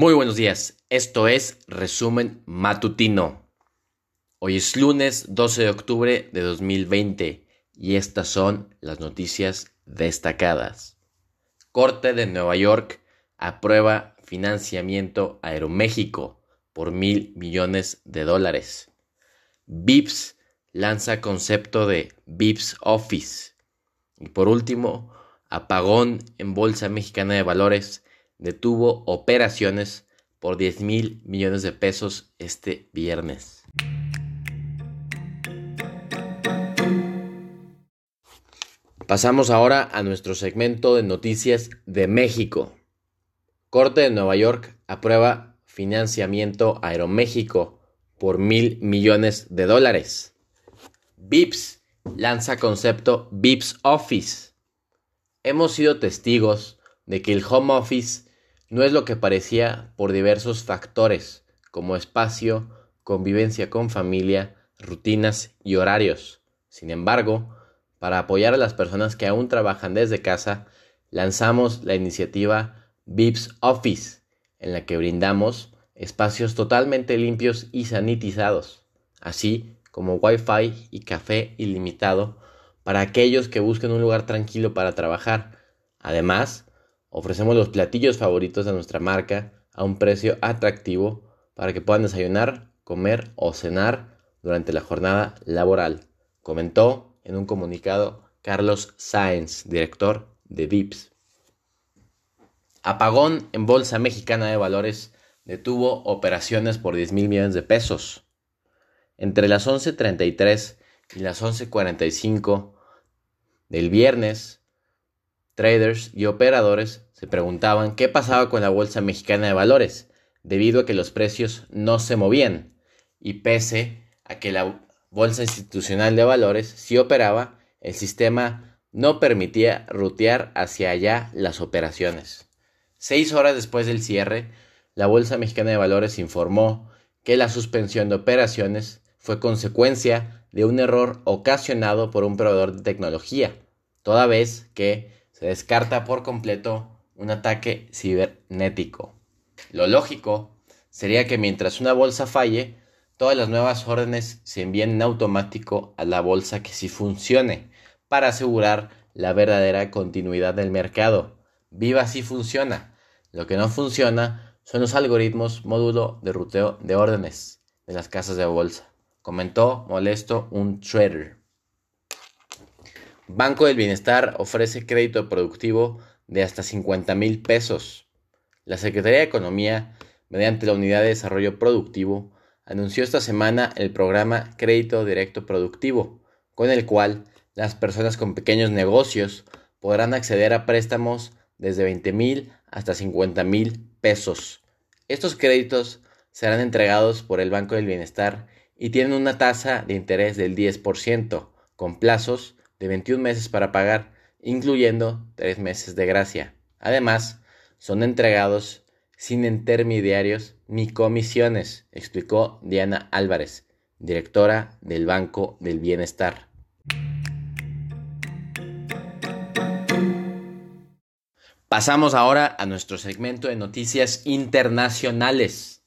Muy buenos días, esto es Resumen Matutino. Hoy es lunes 12 de octubre de 2020 y estas son las noticias destacadas. Corte de Nueva York aprueba financiamiento Aeroméxico por mil millones de dólares. VIPS lanza concepto de VIPS Office. Y por último, apagón en Bolsa Mexicana de Valores detuvo operaciones por 10 mil millones de pesos este viernes. Pasamos ahora a nuestro segmento de noticias de México. Corte de Nueva York aprueba financiamiento a Aeroméxico por mil millones de dólares. VIPS lanza concepto VIPS Office. Hemos sido testigos de que el home office no es lo que parecía por diversos factores, como espacio, convivencia con familia, rutinas y horarios. Sin embargo, para apoyar a las personas que aún trabajan desde casa, lanzamos la iniciativa VIPS Office, en la que brindamos espacios totalmente limpios y sanitizados, así como Wi-Fi y café ilimitado para aquellos que busquen un lugar tranquilo para trabajar. Además, Ofrecemos los platillos favoritos de nuestra marca a un precio atractivo para que puedan desayunar, comer o cenar durante la jornada laboral, comentó en un comunicado Carlos Sáenz, director de VIPS. Apagón en Bolsa Mexicana de Valores detuvo operaciones por 10 mil millones de pesos. Entre las 11.33 y las 11.45 del viernes, traders y operadores se preguntaban qué pasaba con la Bolsa Mexicana de Valores, debido a que los precios no se movían, y pese a que la Bolsa Institucional de Valores sí operaba, el sistema no permitía rutear hacia allá las operaciones. Seis horas después del cierre, la Bolsa Mexicana de Valores informó que la suspensión de operaciones fue consecuencia de un error ocasionado por un proveedor de tecnología, toda vez que se descarta por completo un ataque cibernético. Lo lógico sería que mientras una bolsa falle, todas las nuevas órdenes se envíen en automático a la bolsa que sí funcione, para asegurar la verdadera continuidad del mercado. Viva si funciona. Lo que no funciona son los algoritmos módulo de ruteo de órdenes de las casas de bolsa, comentó molesto un trader. Banco del Bienestar ofrece crédito productivo de hasta 50 mil pesos. La Secretaría de Economía, mediante la Unidad de Desarrollo Productivo, anunció esta semana el programa Crédito Directo Productivo, con el cual las personas con pequeños negocios podrán acceder a préstamos desde 20 mil hasta 50 mil pesos. Estos créditos serán entregados por el Banco del Bienestar y tienen una tasa de interés del 10%, con plazos de 21 meses para pagar, incluyendo 3 meses de gracia. Además, son entregados sin intermediarios ni comisiones, explicó Diana Álvarez, directora del Banco del Bienestar. Pasamos ahora a nuestro segmento de noticias internacionales.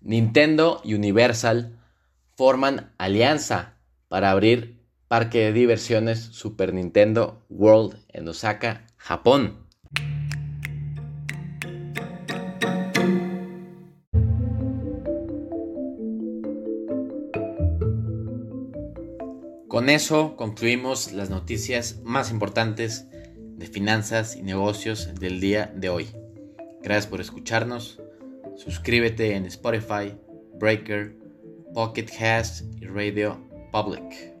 Nintendo y Universal forman alianza para abrir parque de diversiones Super Nintendo World en Osaka, Japón. Con eso concluimos las noticias más importantes de finanzas y negocios del día de hoy. Gracias por escucharnos. Suscríbete en Spotify, Breaker, Pocket Cast y Radio Public.